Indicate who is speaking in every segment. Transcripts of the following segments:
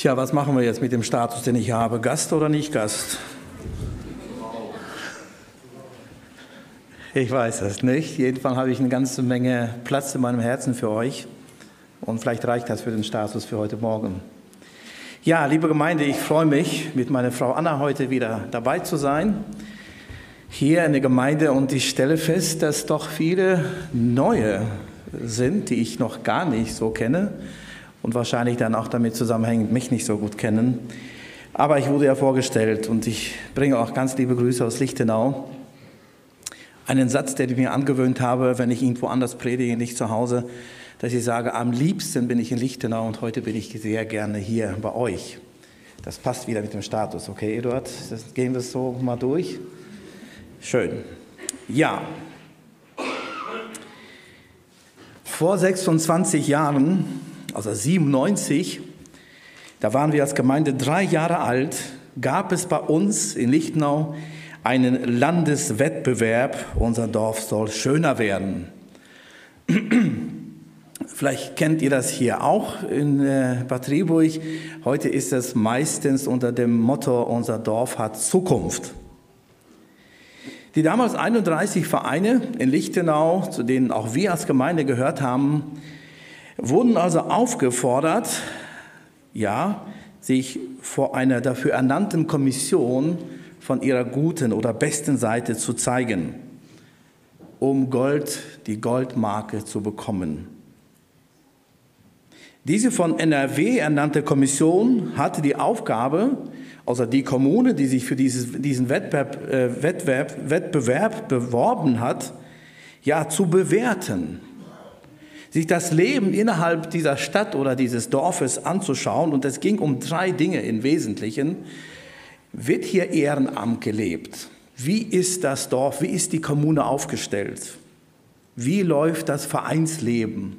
Speaker 1: Tja, was machen wir jetzt mit dem Status, den ich habe? Gast oder nicht Gast? Ich weiß es nicht. Jedenfalls habe ich eine ganze Menge Platz in meinem Herzen für euch. Und vielleicht reicht das für den Status für heute Morgen. Ja, liebe Gemeinde, ich freue mich, mit meiner Frau Anna heute wieder dabei zu sein. Hier in der Gemeinde und ich stelle fest, dass doch viele neue sind, die ich noch gar nicht so kenne und wahrscheinlich dann auch damit zusammenhängend mich nicht so gut kennen. Aber ich wurde ja vorgestellt und ich bringe auch ganz liebe Grüße aus Lichtenau. Einen Satz, den ich mir angewöhnt habe, wenn ich irgendwo anders predige, nicht zu Hause, dass ich sage, am liebsten bin ich in Lichtenau und heute bin ich sehr gerne hier bei euch. Das passt wieder mit dem Status, okay, Eduard? Das gehen wir so mal durch. Schön. Ja. Vor 26 Jahren also 97, da waren wir als Gemeinde drei Jahre alt, gab es bei uns in Lichtenau einen Landeswettbewerb, unser Dorf soll schöner werden. Vielleicht kennt ihr das hier auch in äh, Bad Rieburg. Heute ist es meistens unter dem Motto, unser Dorf hat Zukunft. Die damals 31 Vereine in Lichtenau, zu denen auch wir als Gemeinde gehört haben, wurden also aufgefordert, ja, sich vor einer dafür ernannten Kommission von ihrer guten oder besten Seite zu zeigen, um Gold, die Goldmarke zu bekommen. Diese von NRW ernannte Kommission hatte die Aufgabe, also die Kommune, die sich für dieses, diesen Wettbewerb, äh, Wettbewerb, Wettbewerb beworben hat, ja zu bewerten sich das Leben innerhalb dieser Stadt oder dieses Dorfes anzuschauen. Und es ging um drei Dinge im Wesentlichen. Wird hier Ehrenamt gelebt? Wie ist das Dorf, wie ist die Kommune aufgestellt? Wie läuft das Vereinsleben?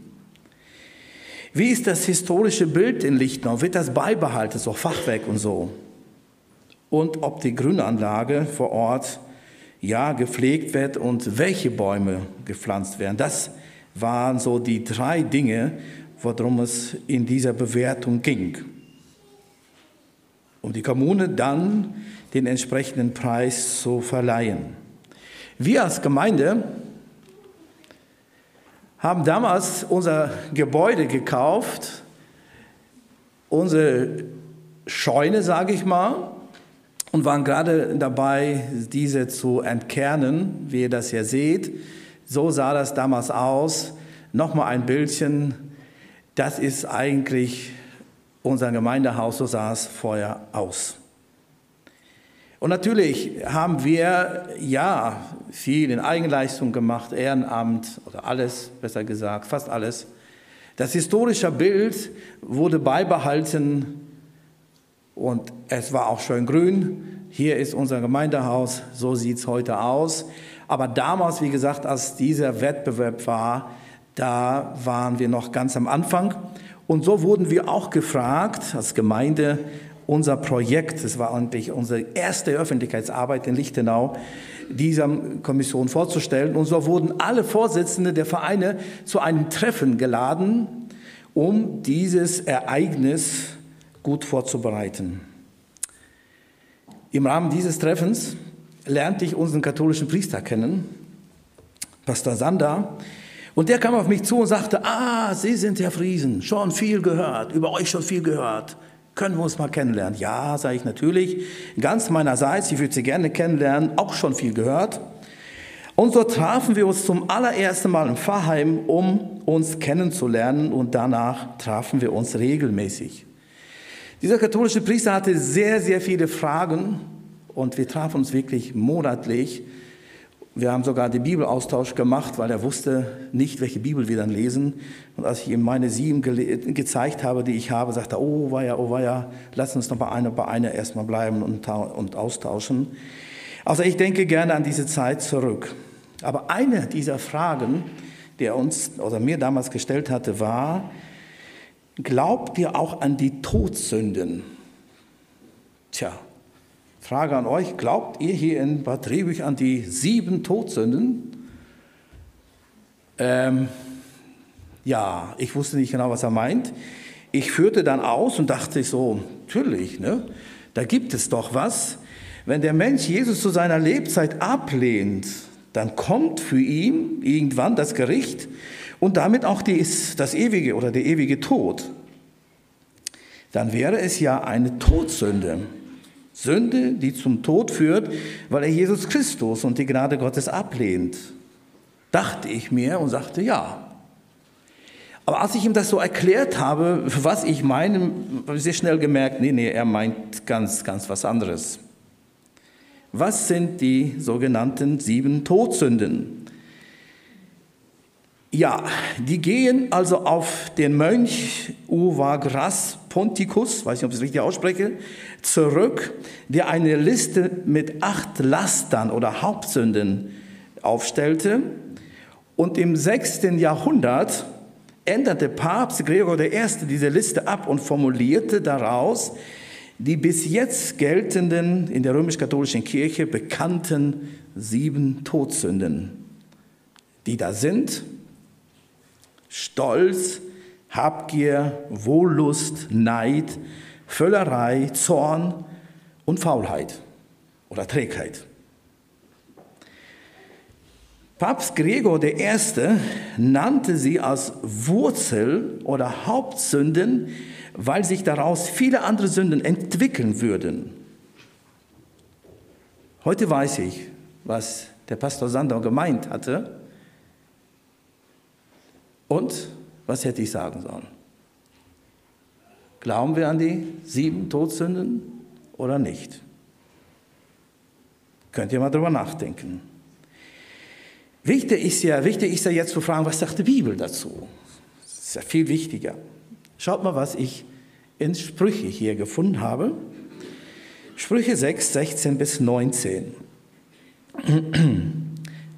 Speaker 1: Wie ist das historische Bild in Lichtenau? Wird das beibehalten, so Fachwerk und so? Und ob die Grünanlage vor Ort ja gepflegt wird und welche Bäume gepflanzt werden. Das waren so die drei Dinge, worum es in dieser Bewertung ging. Um die Kommune dann den entsprechenden Preis zu verleihen. Wir als Gemeinde haben damals unser Gebäude gekauft, unsere Scheune, sage ich mal, und waren gerade dabei, diese zu entkernen, wie ihr das hier seht. So sah das damals aus. Nochmal ein Bildchen. Das ist eigentlich unser Gemeindehaus, so sah es vorher aus. Und natürlich haben wir ja viel in Eigenleistung gemacht, Ehrenamt oder alles, besser gesagt, fast alles. Das historische Bild wurde beibehalten und es war auch schön grün. Hier ist unser Gemeindehaus, so sieht es heute aus. Aber damals, wie gesagt, als dieser Wettbewerb war, da waren wir noch ganz am Anfang. Und so wurden wir auch gefragt als Gemeinde, unser Projekt, das war eigentlich unsere erste Öffentlichkeitsarbeit in Lichtenau, dieser Kommission vorzustellen. Und so wurden alle Vorsitzende der Vereine zu einem Treffen geladen, um dieses Ereignis gut vorzubereiten. Im Rahmen dieses Treffens lernte ich unseren katholischen Priester kennen, Pastor Sander. Und der kam auf mich zu und sagte, ah, Sie sind Herr Friesen, schon viel gehört, über euch schon viel gehört. Können wir uns mal kennenlernen? Ja, sage ich natürlich, ganz meinerseits, ich würde Sie gerne kennenlernen, auch schon viel gehört. Und so trafen wir uns zum allerersten Mal im Pfarrheim, um uns kennenzulernen und danach trafen wir uns regelmäßig. Dieser katholische Priester hatte sehr, sehr viele Fragen und wir trafen uns wirklich monatlich. Wir haben sogar den Bibelaustausch gemacht, weil er wusste nicht, welche Bibel wir dann lesen. Und als ich ihm meine sieben ge gezeigt habe, die ich habe, sagte er, oh weia, oh weia, lass uns noch bei einer, bei einer erstmal bleiben und, und austauschen. Also ich denke gerne an diese Zeit zurück. Aber eine dieser Fragen, die er uns oder mir damals gestellt hatte, war, glaubt ihr auch an die Todsünden? Tja, Frage an euch, glaubt ihr hier in Bad Riebuch an die sieben Todsünden? Ähm, ja, ich wusste nicht genau, was er meint. Ich führte dann aus und dachte so, natürlich, ne? da gibt es doch was. Wenn der Mensch Jesus zu seiner Lebzeit ablehnt, dann kommt für ihn irgendwann das Gericht und damit auch die, das ewige oder der ewige Tod. Dann wäre es ja eine Todsünde. Sünde, die zum Tod führt, weil er Jesus Christus und die Gnade Gottes ablehnt. Dachte ich mir und sagte ja. Aber als ich ihm das so erklärt habe, was ich meine, habe ich sehr schnell gemerkt, nee, nee, er meint ganz, ganz was anderes. Was sind die sogenannten sieben Todsünden? Ja, die gehen also auf den Mönch Uvagras Ponticus, weiß nicht, ob ich es richtig ausspreche, zurück, der eine Liste mit acht Lastern oder Hauptsünden aufstellte. Und im sechsten Jahrhundert änderte Papst Gregor I. diese Liste ab und formulierte daraus die bis jetzt geltenden, in der römisch-katholischen Kirche bekannten sieben Todsünden, die da sind. Stolz, Habgier, Wohllust, Neid, Völlerei, Zorn und Faulheit oder Trägheit. Papst Gregor I. nannte sie als Wurzel oder Hauptsünden, weil sich daraus viele andere Sünden entwickeln würden. Heute weiß ich, was der Pastor Sander gemeint hatte. Und was hätte ich sagen sollen? Glauben wir an die sieben Todsünden oder nicht? Könnt ihr mal drüber nachdenken. Wichtig ist ja, wichtig ist ja jetzt zu fragen, was sagt die Bibel dazu? Das ist ja viel wichtiger. Schaut mal, was ich in Sprüche hier gefunden habe. Sprüche 6, 16 bis 19.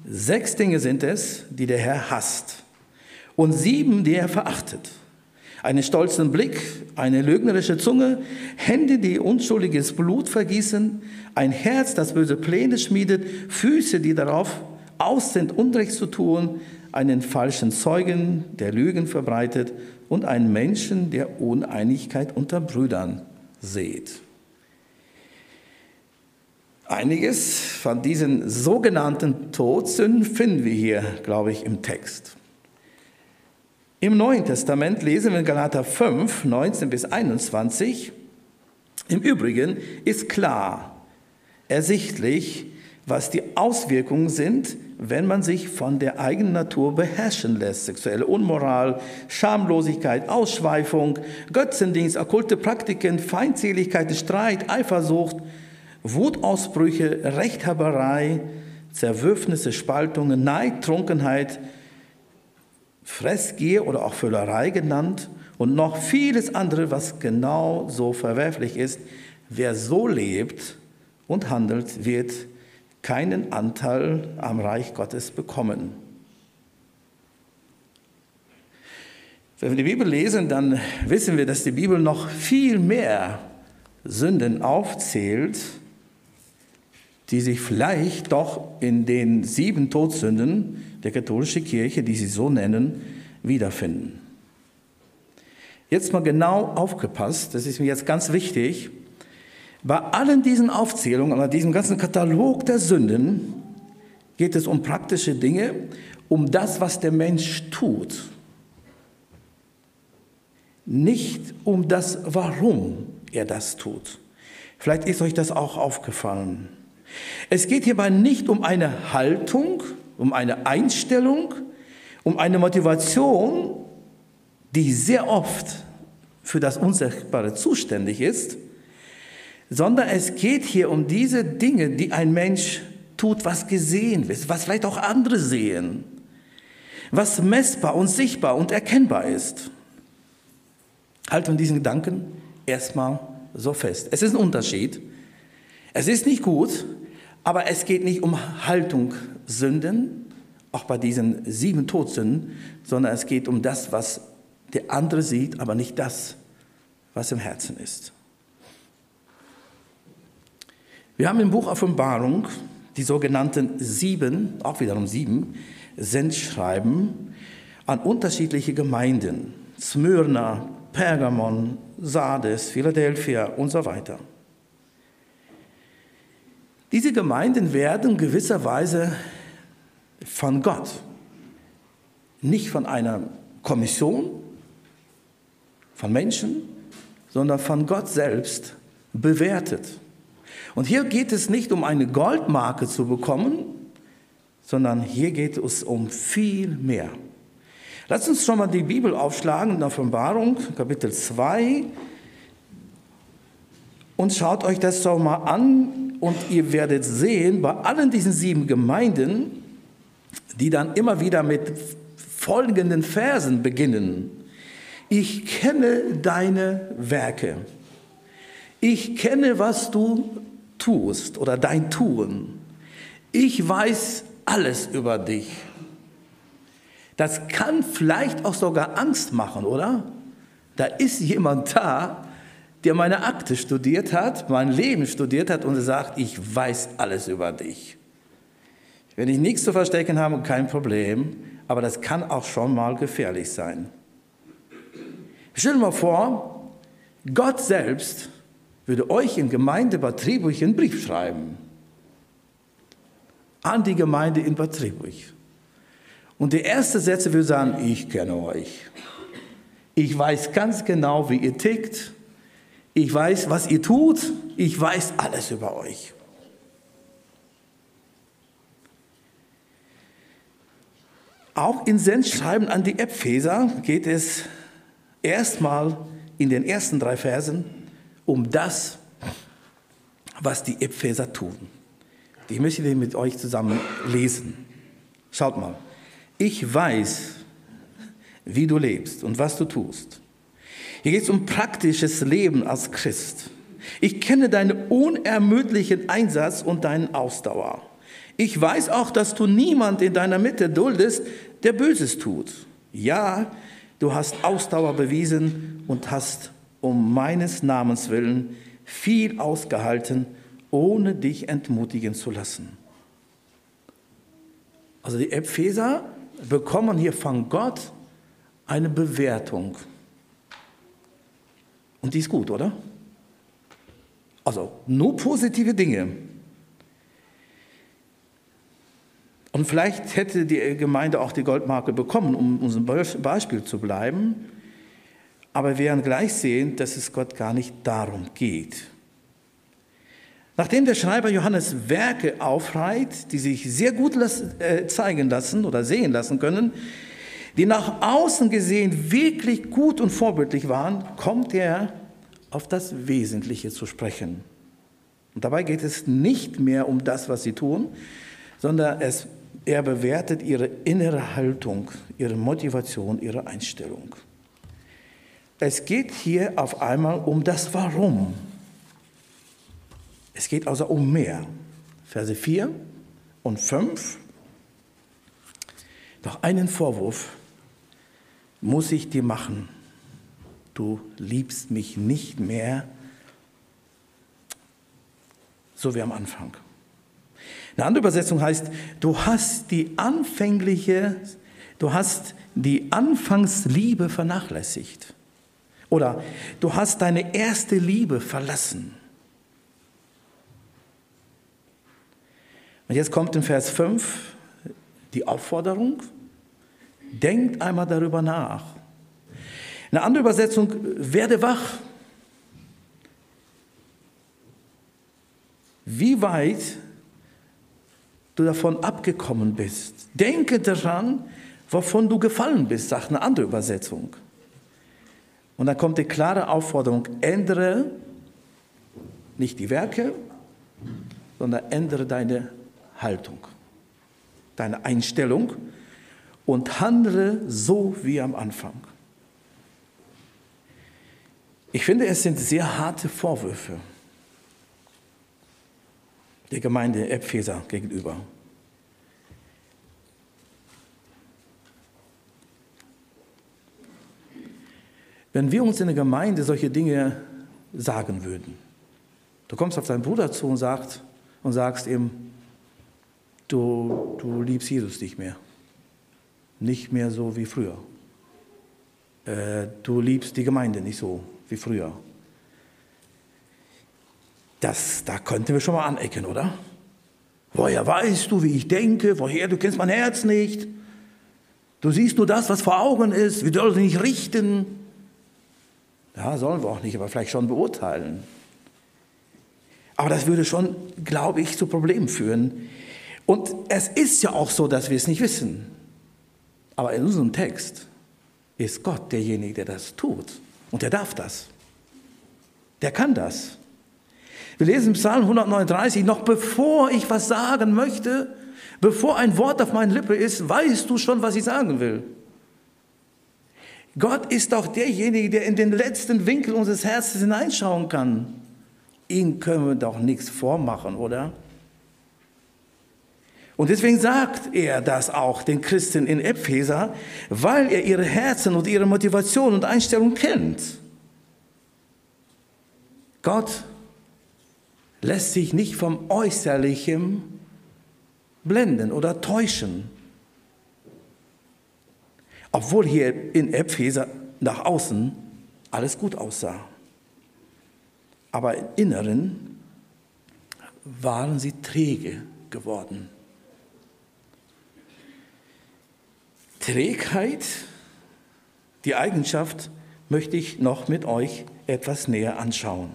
Speaker 1: Sechs Dinge sind es, die der Herr hasst und sieben, die er verachtet. Einen stolzen Blick, eine lügnerische Zunge, Hände, die unschuldiges Blut vergießen, ein Herz, das böse Pläne schmiedet, Füße, die darauf aus sind, Unrecht zu tun, einen falschen Zeugen, der Lügen verbreitet und einen Menschen, der Uneinigkeit unter Brüdern seht. Einiges von diesen sogenannten Todsünden finden wir hier, glaube ich, im Text. Im Neuen Testament lesen wir in Galater 5, 19 bis 21. Im Übrigen ist klar, ersichtlich, was die Auswirkungen sind, wenn man sich von der eigenen Natur beherrschen lässt. Sexuelle Unmoral, Schamlosigkeit, Ausschweifung, Götzendienst, okkulte Praktiken, Feindseligkeit, Streit, Eifersucht, Wutausbrüche, Rechthaberei, Zerwürfnisse, Spaltungen, Neid, Trunkenheit, Fressgier oder auch Völlerei genannt und noch vieles andere, was genau so verwerflich ist. Wer so lebt und handelt, wird keinen Anteil am Reich Gottes bekommen. Wenn wir die Bibel lesen, dann wissen wir, dass die Bibel noch viel mehr Sünden aufzählt, die sich vielleicht doch in den sieben Todsünden der katholischen Kirche, die sie so nennen, wiederfinden. Jetzt mal genau aufgepasst, das ist mir jetzt ganz wichtig. Bei allen diesen Aufzählungen, bei diesem ganzen Katalog der Sünden, geht es um praktische Dinge, um das, was der Mensch tut. Nicht um das, warum er das tut. Vielleicht ist euch das auch aufgefallen. Es geht hierbei nicht um eine Haltung, um eine Einstellung, um eine Motivation, die sehr oft für das Unsichtbare zuständig ist, sondern es geht hier um diese Dinge, die ein Mensch tut, was gesehen wird, was vielleicht auch andere sehen, was messbar und sichtbar und erkennbar ist. Halten diesen Gedanken erstmal so fest. Es ist ein Unterschied. Es ist nicht gut, aber es geht nicht um Haltung Sünden, auch bei diesen sieben Todsünden, sondern es geht um das, was der andere sieht, aber nicht das, was im Herzen ist. Wir haben im Buch Offenbarung die sogenannten sieben, auch wiederum sieben, Sendschreiben an unterschiedliche Gemeinden. Smyrna, Pergamon, Sardes, Philadelphia und so weiter. Diese Gemeinden werden gewisserweise von Gott, nicht von einer Kommission, von Menschen, sondern von Gott selbst bewertet. Und hier geht es nicht um eine Goldmarke zu bekommen, sondern hier geht es um viel mehr. Lass uns schon mal die Bibel aufschlagen in Offenbarung, Kapitel 2. Und schaut euch das doch mal an und ihr werdet sehen, bei allen diesen sieben Gemeinden, die dann immer wieder mit folgenden Versen beginnen. Ich kenne deine Werke. Ich kenne, was du tust oder dein Tun. Ich weiß alles über dich. Das kann vielleicht auch sogar Angst machen, oder? Da ist jemand da, der meine Akte studiert hat, mein Leben studiert hat und sagt, ich weiß alles über dich. Wenn ich nichts zu verstecken habe, kein Problem, aber das kann auch schon mal gefährlich sein. Stell dir mal vor, Gott selbst würde euch in Gemeinde Bad Triburg einen Brief schreiben. An die Gemeinde in Bad Triburg. Und die erste Sätze würde sagen, ich kenne euch. Ich weiß ganz genau, wie ihr tickt. Ich weiß, was ihr tut. Ich weiß alles über euch. Auch in Sendschreiben an die Epheser geht es erstmal in den ersten drei Versen um das, was die Epheser tun. Die möchte ich mit euch zusammen lesen. Schaut mal. Ich weiß, wie du lebst und was du tust. Hier geht es um praktisches Leben als Christ. Ich kenne deinen unermüdlichen Einsatz und deinen Ausdauer. Ich weiß auch, dass du niemand in deiner Mitte duldest, der Böses tut. Ja, du hast Ausdauer bewiesen und hast um meines Namens willen viel ausgehalten, ohne dich entmutigen zu lassen. Also die Epheser bekommen hier von Gott eine Bewertung. Und die ist gut, oder? Also nur positive Dinge. Und vielleicht hätte die Gemeinde auch die Goldmarke bekommen, um unserem Beispiel zu bleiben. Aber wir werden gleich sehen, dass es Gott gar nicht darum geht. Nachdem der Schreiber Johannes Werke aufreiht, die sich sehr gut äh, zeigen lassen oder sehen lassen können, die nach außen gesehen wirklich gut und vorbildlich waren, kommt er auf das Wesentliche zu sprechen. Und dabei geht es nicht mehr um das, was sie tun, sondern es, er bewertet ihre innere Haltung, ihre Motivation, ihre Einstellung. Es geht hier auf einmal um das Warum. Es geht also um mehr. Verse 4 und 5. Doch einen Vorwurf muss ich dir machen. Du liebst mich nicht mehr, so wie am Anfang. Eine andere Übersetzung heißt, du hast die anfängliche, du hast die Anfangsliebe vernachlässigt. Oder du hast deine erste Liebe verlassen. Und jetzt kommt in Vers 5 die Aufforderung, denkt einmal darüber nach. Eine andere Übersetzung, werde wach. Wie weit du davon abgekommen bist. Denke daran, wovon du gefallen bist, sagt eine andere Übersetzung. Und dann kommt die klare Aufforderung, ändere nicht die Werke, sondern ändere deine Haltung, deine Einstellung und handle so wie am Anfang. Ich finde, es sind sehr harte Vorwürfe der Gemeinde Epheser gegenüber. Wenn wir uns in der Gemeinde solche Dinge sagen würden, du kommst auf deinen Bruder zu und, sagt, und sagst ihm, du, du liebst Jesus nicht mehr. Nicht mehr so wie früher. äh, du liebst die Gemeinde nicht so wie früher. Das, da könnten wir schon mal anecken, oder? Woher weißt du, wie ich denke? Woher? Du kennst mein Herz nicht. Du siehst nur das, was vor Augen ist. Wir sollen nicht richten. Ja, sollen wir auch nicht, aber vielleicht schon beurteilen. Aber das würde schon, glaube ich, zu Problemen führen. Und es ist ja auch so, dass wir es nicht wissen. Aber in unserem Text ist Gott derjenige, der das tut. Und der darf das. Der kann das. Wir lesen Psalm 139, noch bevor ich was sagen möchte, bevor ein Wort auf meinen Lippe ist, weißt du schon, was ich sagen will. Gott ist auch derjenige, der in den letzten Winkel unseres Herzens hineinschauen kann. Ihn können wir doch nichts vormachen, oder? Und deswegen sagt er das auch den Christen in Epheser, weil er ihre Herzen und ihre Motivation und Einstellung kennt. Gott lässt sich nicht vom Äußerlichen blenden oder täuschen. Obwohl hier in Epheser nach außen alles gut aussah. Aber im Inneren waren sie träge geworden. Trägheit, die Eigenschaft, möchte ich noch mit euch etwas näher anschauen.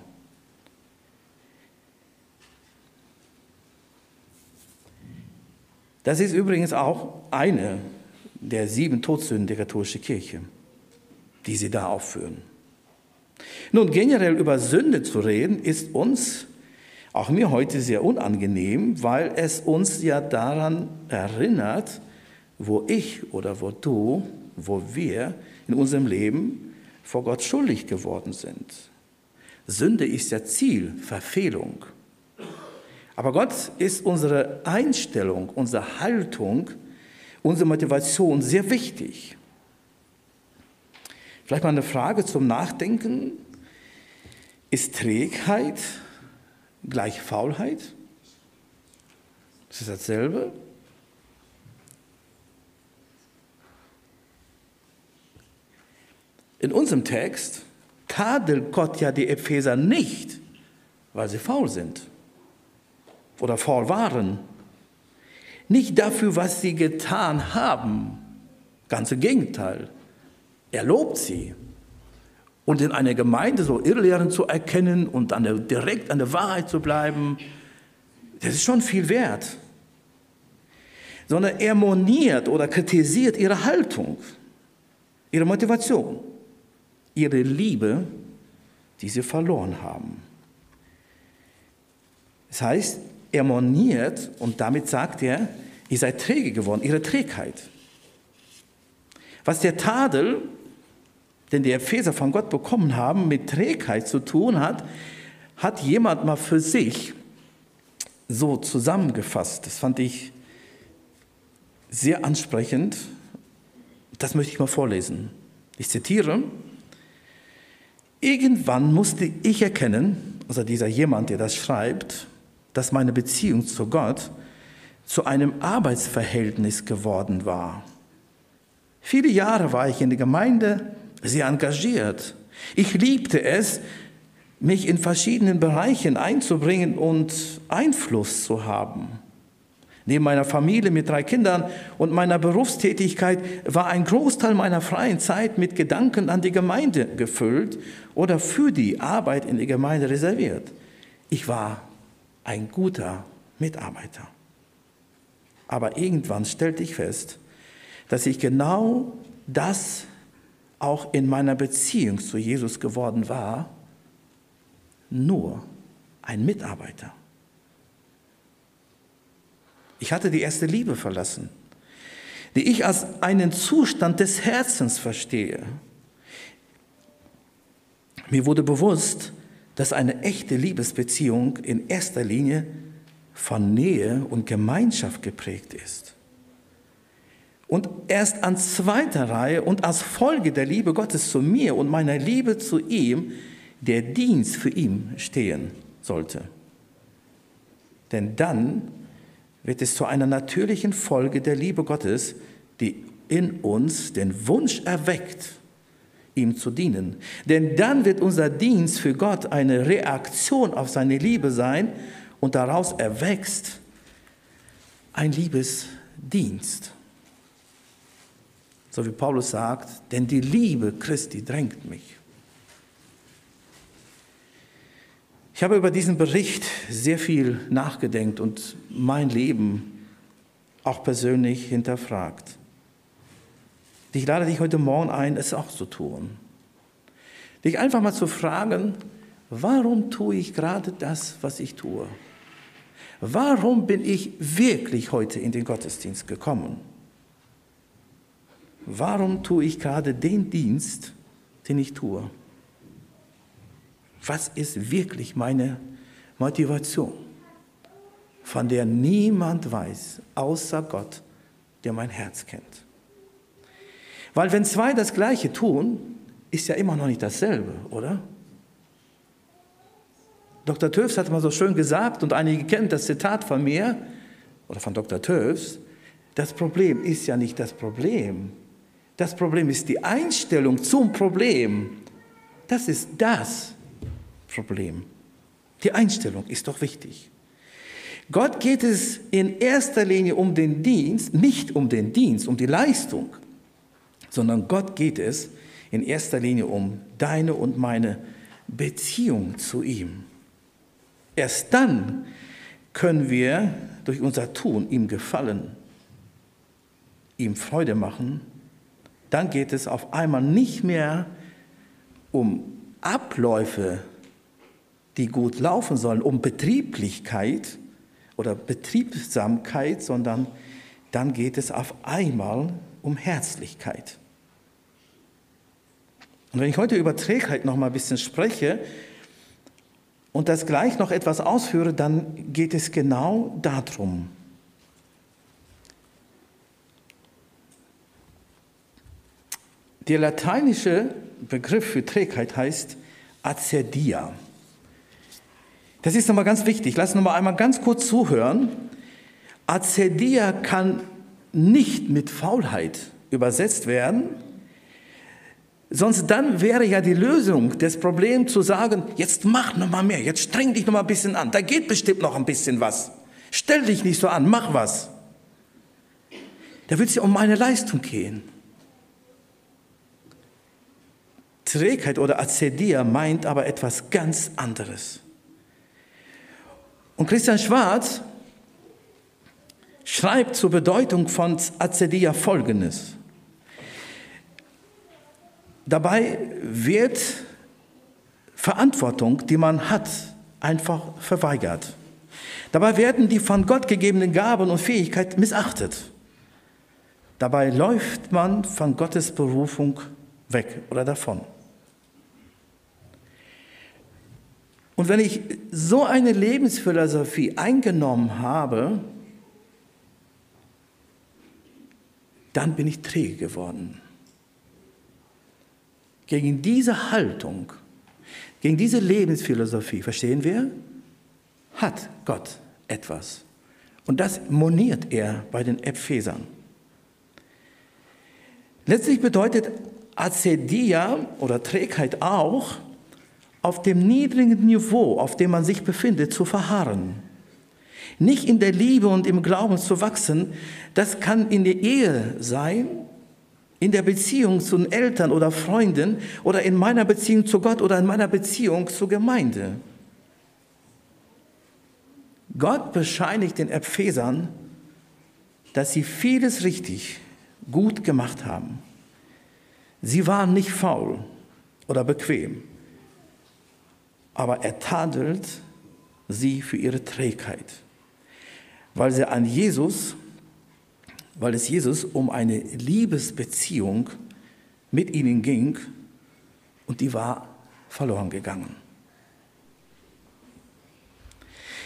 Speaker 1: Das ist übrigens auch eine der sieben Todsünden der katholischen Kirche, die sie da aufführen. Nun, generell über Sünde zu reden, ist uns, auch mir heute sehr unangenehm, weil es uns ja daran erinnert, wo ich oder wo du, wo wir in unserem Leben vor Gott schuldig geworden sind. Sünde ist ja Ziel, Verfehlung. Aber Gott ist unsere Einstellung, unsere Haltung, unsere Motivation sehr wichtig. Vielleicht mal eine Frage zum Nachdenken. Ist Trägheit gleich Faulheit? Ist es dasselbe? In unserem Text tadelt Gott ja die Epheser nicht, weil sie faul sind oder faul waren. Nicht dafür, was sie getan haben. Ganz im Gegenteil. Er lobt sie. Und in einer Gemeinde so Irrlehren zu erkennen und an der, direkt an der Wahrheit zu bleiben, das ist schon viel wert. Sondern er moniert oder kritisiert ihre Haltung, ihre Motivation, ihre Liebe, die sie verloren haben. Das heißt, er moniert und damit sagt er, ihr seid träge geworden, ihre Trägheit. Was der Tadel, den die Epheser von Gott bekommen haben, mit Trägheit zu tun hat, hat jemand mal für sich so zusammengefasst. Das fand ich sehr ansprechend. Das möchte ich mal vorlesen. Ich zitiere, Irgendwann musste ich erkennen, also dieser jemand, der das schreibt, dass meine Beziehung zu Gott zu einem Arbeitsverhältnis geworden war. Viele Jahre war ich in der Gemeinde sehr engagiert. Ich liebte es, mich in verschiedenen Bereichen einzubringen und Einfluss zu haben. Neben meiner Familie mit drei Kindern und meiner Berufstätigkeit war ein Großteil meiner freien Zeit mit Gedanken an die Gemeinde gefüllt oder für die Arbeit in der Gemeinde reserviert. Ich war ein guter Mitarbeiter. Aber irgendwann stellte ich fest, dass ich genau das auch in meiner Beziehung zu Jesus geworden war, nur ein Mitarbeiter. Ich hatte die erste Liebe verlassen, die ich als einen Zustand des Herzens verstehe. Mir wurde bewusst, dass eine echte Liebesbeziehung in erster Linie von Nähe und Gemeinschaft geprägt ist. Und erst an zweiter Reihe und als Folge der Liebe Gottes zu mir und meiner Liebe zu ihm der Dienst für ihn stehen sollte. Denn dann wird es zu einer natürlichen Folge der Liebe Gottes, die in uns den Wunsch erweckt, ihm zu dienen. Denn dann wird unser Dienst für Gott eine Reaktion auf seine Liebe sein und daraus erwächst ein Liebesdienst. So wie Paulus sagt, denn die Liebe Christi drängt mich. Ich habe über diesen Bericht sehr viel nachgedenkt und mein Leben auch persönlich hinterfragt. Ich lade dich heute Morgen ein, es auch zu tun. Dich einfach mal zu fragen, warum tue ich gerade das, was ich tue? Warum bin ich wirklich heute in den Gottesdienst gekommen? Warum tue ich gerade den Dienst, den ich tue? Was ist wirklich meine Motivation, von der niemand weiß, außer Gott, der mein Herz kennt? Weil wenn zwei das Gleiche tun, ist ja immer noch nicht dasselbe, oder? Dr. Töfs hat mal so schön gesagt, und einige kennen das Zitat von mir oder von Dr. Töfs, das Problem ist ja nicht das Problem. Das Problem ist die Einstellung zum Problem. Das ist das Problem. Die Einstellung ist doch wichtig. Gott geht es in erster Linie um den Dienst, nicht um den Dienst, um die Leistung, sondern Gott geht es in erster Linie um deine und meine Beziehung zu ihm. Erst dann können wir durch unser Tun ihm gefallen, ihm Freude machen. Dann geht es auf einmal nicht mehr um Abläufe, die gut laufen sollen, um Betrieblichkeit oder Betriebsamkeit, sondern dann geht es auf einmal um Herzlichkeit. Und wenn ich heute über Trägheit noch mal ein bisschen spreche und das gleich noch etwas ausführe, dann geht es genau darum. Der lateinische Begriff für Trägheit heißt Acedia. Das ist nochmal ganz wichtig. Lass uns noch mal einmal ganz kurz zuhören. Acedia kann nicht mit Faulheit übersetzt werden, sonst dann wäre ja die Lösung des Problems zu sagen, jetzt mach noch mal mehr, jetzt streng dich noch mal ein bisschen an, da geht bestimmt noch ein bisschen was. Stell dich nicht so an, mach was. Da wird es ja um meine Leistung gehen. Trägheit oder Acedia meint aber etwas ganz anderes. Und Christian Schwarz schreibt zur Bedeutung von Acedia Folgendes. Dabei wird Verantwortung, die man hat, einfach verweigert. Dabei werden die von Gott gegebenen Gaben und Fähigkeiten missachtet. Dabei läuft man von Gottes Berufung weg oder davon. Und wenn ich so eine Lebensphilosophie eingenommen habe, dann bin ich träge geworden. Gegen diese Haltung, gegen diese Lebensphilosophie, verstehen wir, hat Gott etwas. Und das moniert er bei den Ephesern. Letztlich bedeutet Acedia oder Trägheit auch, auf dem niedrigen Niveau, auf dem man sich befindet, zu verharren. Nicht in der Liebe und im Glauben zu wachsen, das kann in der Ehe sein, in der Beziehung zu den Eltern oder Freunden oder in meiner Beziehung zu Gott oder in meiner Beziehung zur Gemeinde. Gott bescheinigt den Ephesern, dass sie vieles richtig, gut gemacht haben. Sie waren nicht faul oder bequem aber er tadelt sie für ihre Trägheit, weil sie an Jesus, weil es Jesus um eine Liebesbeziehung mit ihnen ging und die war verloren gegangen.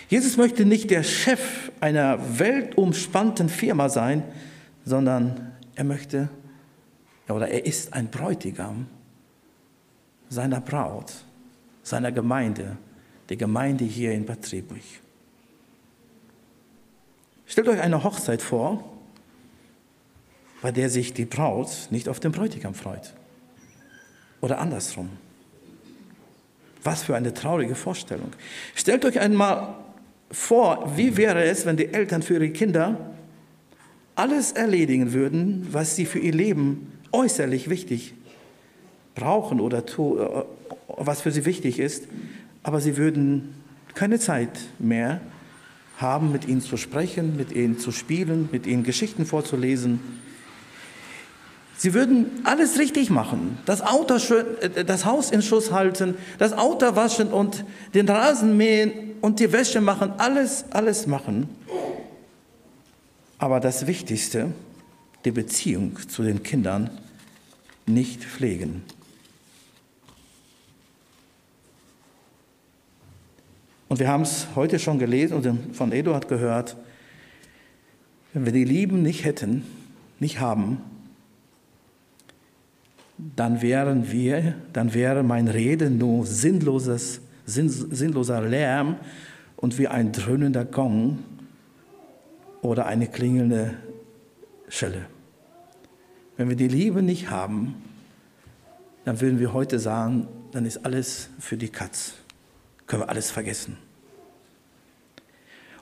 Speaker 1: Jesus möchte nicht der Chef einer weltumspannten Firma sein, sondern er möchte oder er ist ein Bräutigam seiner Braut seiner Gemeinde, der Gemeinde hier in Bad Trebruch. Stellt euch eine Hochzeit vor, bei der sich die Braut nicht auf den Bräutigam freut. oder andersrum. Was für eine traurige Vorstellung. Stellt euch einmal vor, wie wäre es, wenn die Eltern für ihre Kinder alles erledigen würden, was sie für ihr Leben äußerlich wichtig brauchen oder äh, was für sie wichtig ist, aber sie würden keine Zeit mehr haben, mit ihnen zu sprechen, mit ihnen zu spielen, mit ihnen Geschichten vorzulesen. Sie würden alles richtig machen, das, Auto schön, äh, das Haus in Schuss halten, das Auto waschen und den Rasen mähen und die Wäsche machen, alles, alles machen. Aber das Wichtigste, die Beziehung zu den Kindern nicht pflegen. Und wir haben es heute schon gelesen und von Eduard gehört, wenn wir die Lieben nicht hätten, nicht haben, dann wären wir, dann wäre mein Reden nur sinnloses, sinn, sinnloser Lärm und wie ein dröhnender Gong oder eine klingelnde Schelle. Wenn wir die Liebe nicht haben, dann würden wir heute sagen, dann ist alles für die Katz können wir alles vergessen.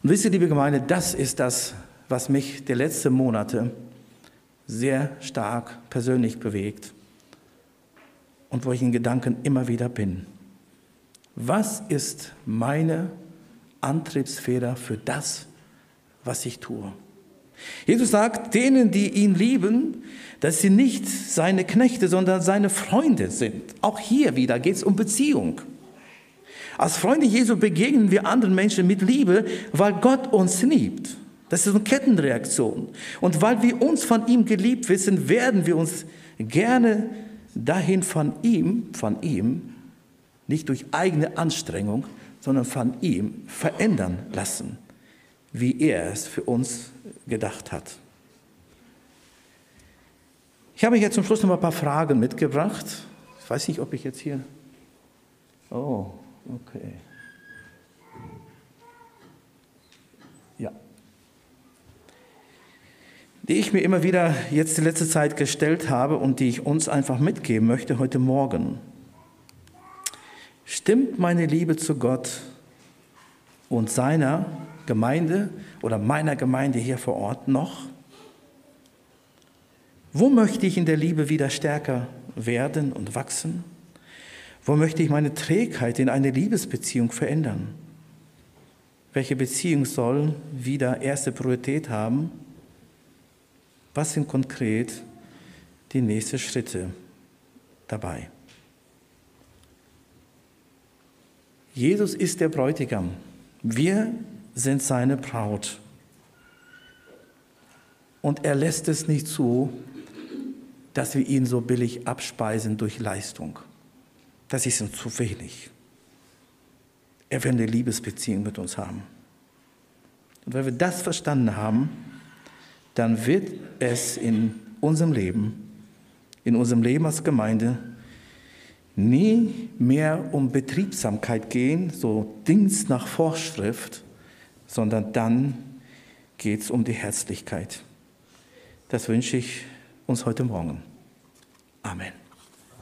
Speaker 1: Und wisst ihr, liebe Gemeinde, das ist das, was mich die letzten Monate sehr stark persönlich bewegt und wo ich in Gedanken immer wieder bin. Was ist meine Antriebsfeder für das, was ich tue? Jesus sagt denen, die ihn lieben, dass sie nicht seine Knechte, sondern seine Freunde sind. Auch hier wieder geht es um Beziehung. Als Freunde Jesu begegnen wir anderen Menschen mit Liebe, weil Gott uns liebt. Das ist eine Kettenreaktion. Und weil wir uns von ihm geliebt wissen, werden wir uns gerne dahin von ihm, von ihm, nicht durch eigene Anstrengung, sondern von ihm verändern lassen, wie er es für uns gedacht hat. Ich habe hier zum Schluss noch ein paar Fragen mitgebracht. Ich weiß nicht, ob ich jetzt hier. Oh, Okay. Ja. Die ich mir immer wieder jetzt die letzte Zeit gestellt habe und die ich uns einfach mitgeben möchte heute Morgen. Stimmt meine Liebe zu Gott und seiner Gemeinde oder meiner Gemeinde hier vor Ort noch? Wo möchte ich in der Liebe wieder stärker werden und wachsen? Wo möchte ich meine Trägheit in eine Liebesbeziehung verändern? Welche Beziehung soll wieder erste Priorität haben? Was sind konkret die nächsten Schritte dabei? Jesus ist der Bräutigam. Wir sind seine Braut. Und er lässt es nicht zu, dass wir ihn so billig abspeisen durch Leistung. Das ist ihm zu wenig. Er will eine Liebesbeziehung mit uns haben. Und wenn wir das verstanden haben, dann wird es in unserem Leben, in unserem Leben als Gemeinde, nie mehr um Betriebsamkeit gehen, so Dienst nach Vorschrift, sondern dann geht es um die Herzlichkeit. Das wünsche ich uns heute Morgen. Amen.